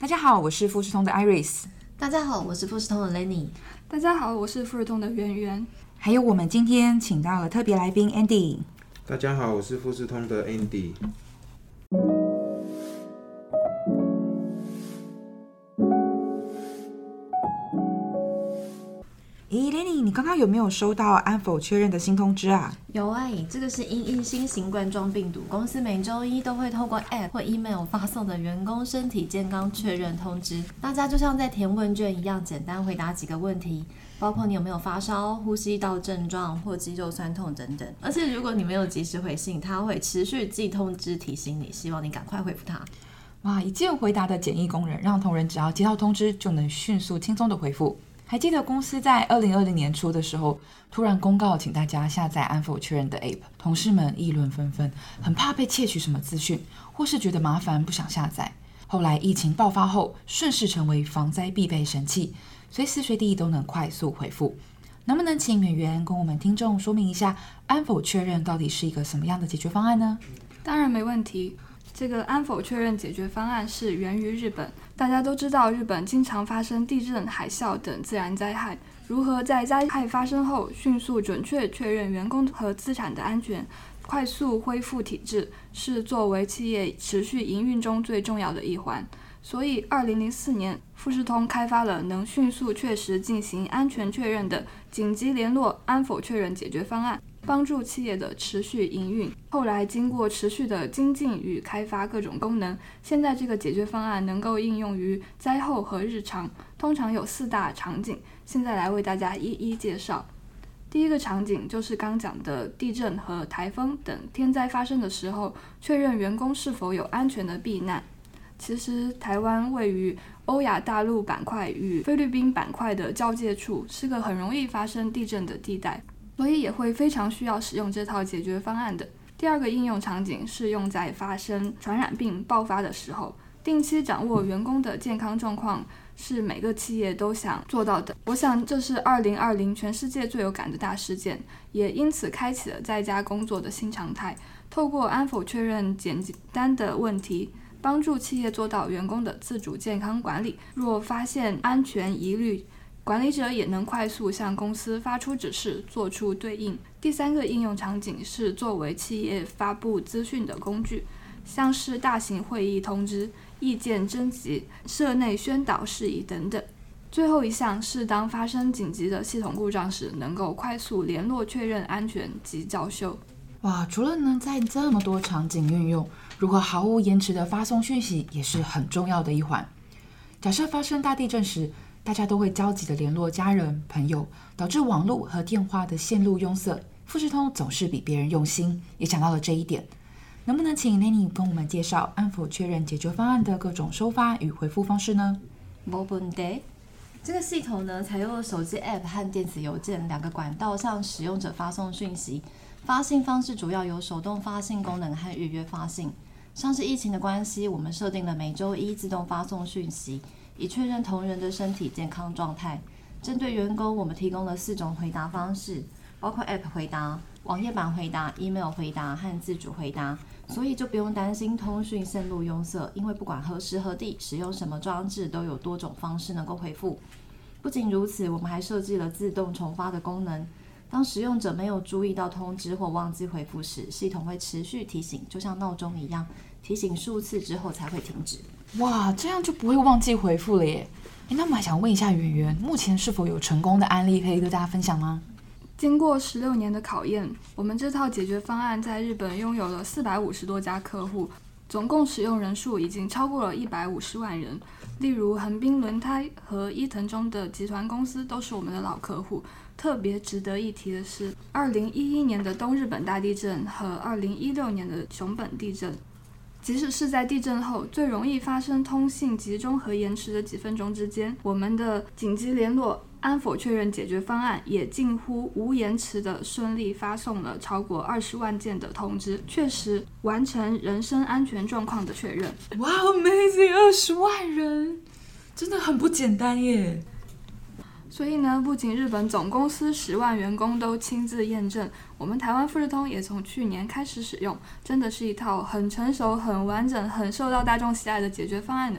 大家好，我是富士通的 Iris。大家好，我是富士通的 Lenny。大家好，我是富士通的圆圆。还有我们今天请到了特别来宾 Andy。大家好，我是富士通的 Andy。你刚刚有没有收到安否确认的新通知啊？有哎，这个是因应新型冠状病毒，公司每周一都会透过 App 或 Email 发送的员工身体健康确认通知。大家就像在填问卷一样，简单回答几个问题，包括你有没有发烧、呼吸道症状或肌肉酸痛等等。而且如果你没有及时回信，它会持续寄通知提醒你，希望你赶快回复它。哇，一键回答的简易功能，让同仁只要接到通知就能迅速轻松的回复。还记得公司在二零二零年初的时候，突然公告请大家下载安否确认的 App，同事们议论纷纷，很怕被窃取什么资讯，或是觉得麻烦不想下载。后来疫情爆发后，顺势成为防灾必备神器，随时随地都能快速回复。能不能请演员跟我们听众说明一下，安否确认到底是一个什么样的解决方案呢？当然没问题。这个安否确认解决方案是源于日本。大家都知道，日本经常发生地震、海啸等自然灾害。如何在灾害发生后迅速、准确确认员工和资产的安全，快速恢复体制，是作为企业持续营运中最重要的一环。所以，二零零四年，富士通开发了能迅速、确实进行安全确认的紧急联络安否确认解决方案。帮助企业的持续营运。后来经过持续的精进与开发各种功能，现在这个解决方案能够应用于灾后和日常，通常有四大场景。现在来为大家一一介绍。第一个场景就是刚讲的地震和台风等天灾发生的时候，确认员工是否有安全的避难。其实台湾位于欧亚大陆板块与菲律宾板块的交界处，是个很容易发生地震的地带。所以也会非常需要使用这套解决方案的。第二个应用场景是用在发生传染病爆发的时候，定期掌握员工的健康状况是每个企业都想做到的。我想这是二零二零全世界最有感的大事件，也因此开启了在家工作的新常态。透过安否确认简单的问题，帮助企业做到员工的自主健康管理。若发现安全疑虑，管理者也能快速向公司发出指示，做出对应。第三个应用场景是作为企业发布资讯的工具，像是大型会议通知、意见征集、社内宣导事宜等等。最后一项是当发生紧急的系统故障时，能够快速联络确认安全及交修。哇，除了能在这么多场景运用，如何毫无延迟的发送讯息也是很重要的一环。假设发生大地震时，大家都会焦急的联络家人朋友，导致网络和电话的线路拥塞。富士通总是比别人用心，也想到了这一点。能不能请 Nanny 跟我们介绍安抚确认解决方案的各种收发与回复方式呢？没问题。这个系统呢，采用了手机 App 和电子邮件两个管道向使用者发送讯息。发信方式主要有手动发信功能和预约发信。像是疫情的关系，我们设定了每周一自动发送讯息。以确认同仁的身体健康状态。针对员工，我们提供了四种回答方式，包括 App 回答、网页版回答、Email 回答和自主回答。所以就不用担心通讯线路拥塞，因为不管何时何地使用什么装置，都有多种方式能够回复。不仅如此，我们还设计了自动重发的功能。当使用者没有注意到通知或忘记回复时，系统会持续提醒，就像闹钟一样，提醒数次之后才会停止。哇，这样就不会忘记回复了耶！诶那我们还想问一下圆圆，目前是否有成功的案例可以跟大家分享吗？经过十六年的考验，我们这套解决方案在日本拥有了四百五十多家客户，总共使用人数已经超过了一百五十万人。例如横滨轮胎和伊藤忠的集团公司都是我们的老客户。特别值得一提的是，二零一一年的东日本大地震和二零一六年的熊本地震。即使是在地震后最容易发生通信集中和延迟的几分钟之间，我们的紧急联络安否确认解决方案也近乎无延迟的顺利发送了超过二十万件的通知，确实完成人身安全状况的确认。哇，Amazing！二十万人，真的很不简单耶。所以呢，不仅日本总公司十万员工都亲自验证，我们台湾富士通也从去年开始使用，真的是一套很成熟、很完整、很受到大众喜爱的解决方案呢。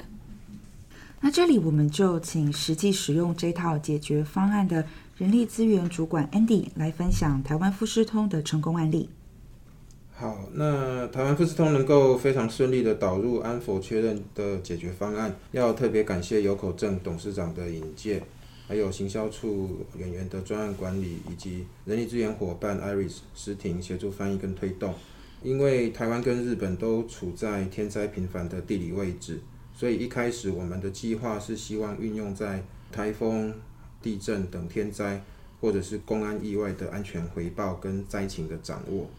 那这里我们就请实际使用这套解决方案的人力资源主管 Andy 来分享台湾富士通的成功案例。好，那台湾富士通能够非常顺利的导入安否确认的解决方案，要特别感谢有口正董事长的引荐，还有行销处演员的专案管理，以及人力资源伙伴 Iris 诗婷协助翻译跟推动。因为台湾跟日本都处在天灾频繁的地理位置，所以一开始我们的计划是希望运用在台风、地震等天灾，或者是公安意外的安全回报跟灾情的掌握。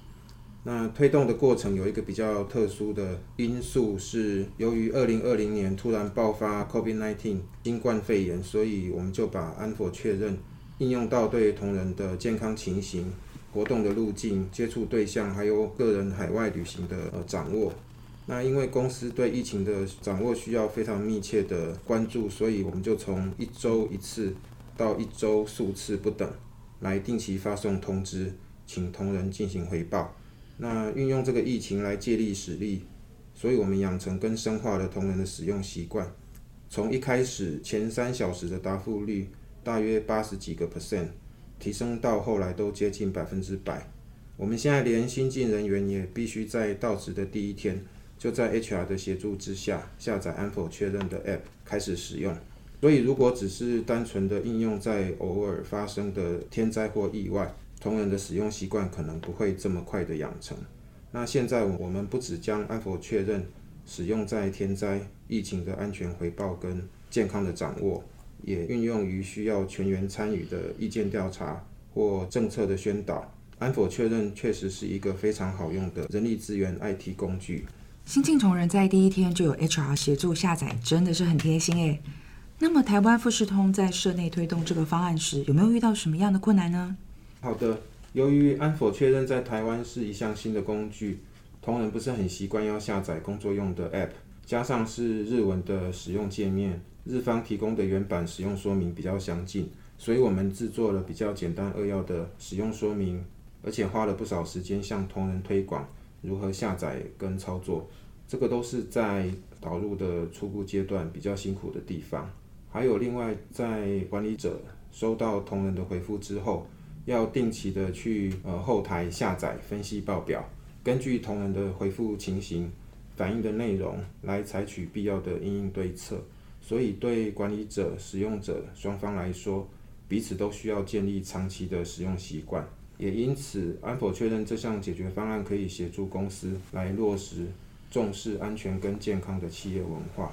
那推动的过程有一个比较特殊的因素，是由于二零二零年突然爆发 COVID-19 新冠肺炎，所以我们就把安否确认应用到对同仁的健康情形、活动的路径、接触对象，还有个人海外旅行的掌握。那因为公司对疫情的掌握需要非常密切的关注，所以我们就从一周一次到一周数次不等，来定期发送通知，请同仁进行回报。那运用这个疫情来借力使力，所以我们养成跟深化了同仁的使用习惯。从一开始前三小时的答复率大约八十几个 percent，提升到后来都接近百分之百。我们现在连新进人员也必须在到职的第一天，就在 HR 的协助之下下载安否确认的 App 开始使用。所以如果只是单纯的应用在偶尔发生的天灾或意外，同仁的使用习惯可能不会这么快的养成。那现在我们不只将安否确认使用在天灾、疫情的安全回报跟健康的掌握，也运用于需要全员参与的意见调查或政策的宣导。安否确认确实是一个非常好用的人力资源 IT 工具。新进同仁在第一天就有 HR 协助下载，真的是很贴心诶。那么台湾富士通在社内推动这个方案时，有没有遇到什么样的困难呢？好的，由于安否确认在台湾是一项新的工具，同仁不是很习惯要下载工作用的 App，加上是日文的使用界面，日方提供的原版使用说明比较详尽，所以我们制作了比较简单扼要的使用说明，而且花了不少时间向同仁推广如何下载跟操作，这个都是在导入的初步阶段比较辛苦的地方。还有另外，在管理者收到同仁的回复之后，要定期的去呃后台下载分析报表，根据同仁的回复情形、反映的内容来采取必要的应应对策。所以对管理者、使用者双方来说，彼此都需要建立长期的使用习惯。也因此，安否确认这项解决方案可以协助公司来落实重视安全跟健康的企业文化。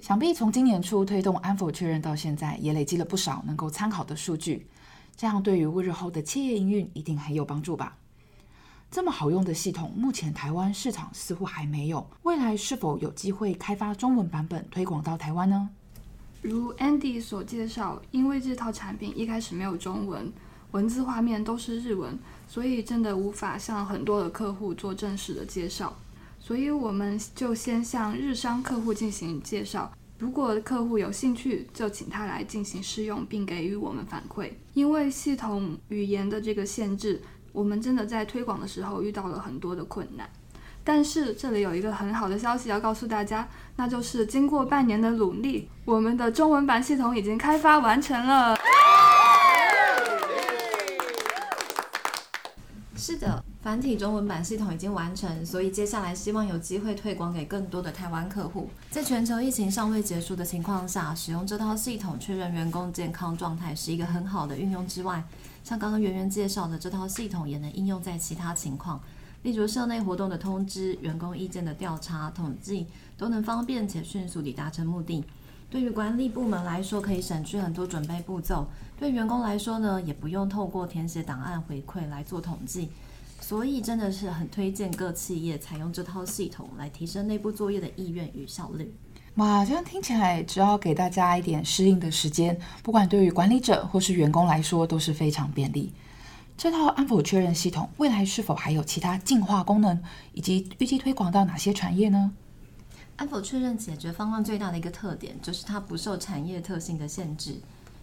想必从今年初推动安否确认到现在，也累积了不少能够参考的数据。这样对于日后的企业营运一定很有帮助吧？这么好用的系统，目前台湾市场似乎还没有，未来是否有机会开发中文版本推广到台湾呢？如 Andy 所介绍，因为这套产品一开始没有中文，文字画面都是日文，所以真的无法向很多的客户做正式的介绍。所以我们就先向日商客户进行介绍。如果客户有兴趣，就请他来进行试用，并给予我们反馈。因为系统语言的这个限制，我们真的在推广的时候遇到了很多的困难。但是这里有一个很好的消息要告诉大家，那就是经过半年的努力，我们的中文版系统已经开发完成了。是的。繁体中文版系统已经完成，所以接下来希望有机会推广给更多的台湾客户。在全球疫情尚未结束的情况下，使用这套系统确认员工健康状态是一个很好的运用。之外，像刚刚圆圆介绍的，这套系统也能应用在其他情况，例如社内活动的通知、员工意见的调查、统计，都能方便且迅速地达成目的。对于管理部门来说，可以省去很多准备步骤；对员工来说呢，也不用透过填写档案回馈来做统计。所以真的是很推荐各企业采用这套系统来提升内部作业的意愿与效率。哇，这样听起来只要给大家一点适应的时间，不管对于管理者或是员工来说都是非常便利。这套安否确认系统未来是否还有其他进化功能，以及预计推广到哪些产业呢？安否确认解决方案最大的一个特点就是它不受产业特性的限制。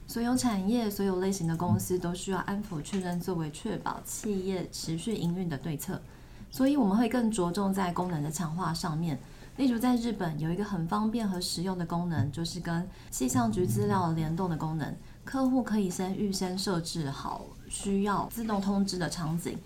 所有产业、所有类型的公司都需要安否确认作为确保企业持续营运的对策，所以我们会更着重在功能的强化上面，例如在日本有一个很方便和实用的功能，就是跟气象局资料联动的功能。客户可以先预先设置好需要自动通知的场景，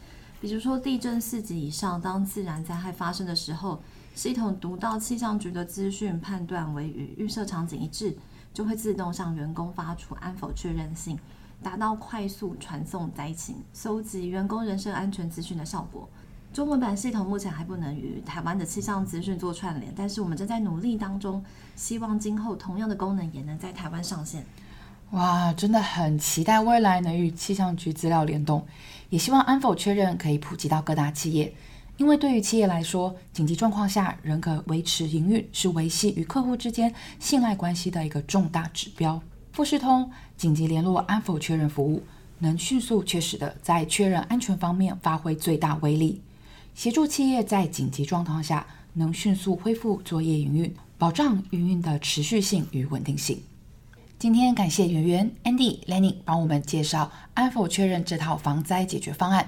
比如说地震四级以上，当自然灾害发生的时候，系统读到气象局的资讯，判断为与预设场景一致，就会自动向员工发出安否确认信，达到快速传送灾情、搜集员工人身安全资讯的效果。中文版系统目前还不能与台湾的气象资讯做串联，但是我们正在努力当中，希望今后同样的功能也能在台湾上线。哇，真的很期待未来能与气象局资料联动，也希望安否确认可以普及到各大企业。因为对于企业来说，紧急状况下仍可维持营运，是维系与客户之间信赖关系的一个重大指标。富士通紧急联络安否确认服务，能迅速确实的在确认安全方面发挥最大威力，协助企业在紧急状况下能迅速恢复作业营运，保障营运的持续性与稳定性。今天感谢圆圆、Andy、Lenny 帮我们介绍安否确认这套防灾解决方案，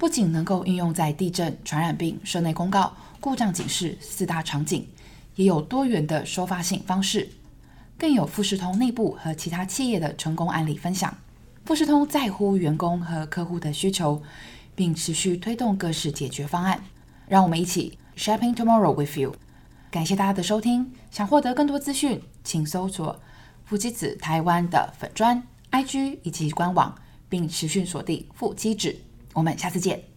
不仅能够应用在地震、传染病、社内公告、故障警示四大场景，也有多元的收发性方式，更有富士通内部和其他企业的成功案例分享。富士通在乎员工和客户的需求，并持续推动各式解决方案。让我们一起 Shopping Tomorrow with you。感谢大家的收听，想获得更多资讯，请搜索。富基子台湾的粉砖、IG 以及官网，并持续锁定富基子。我们下次见。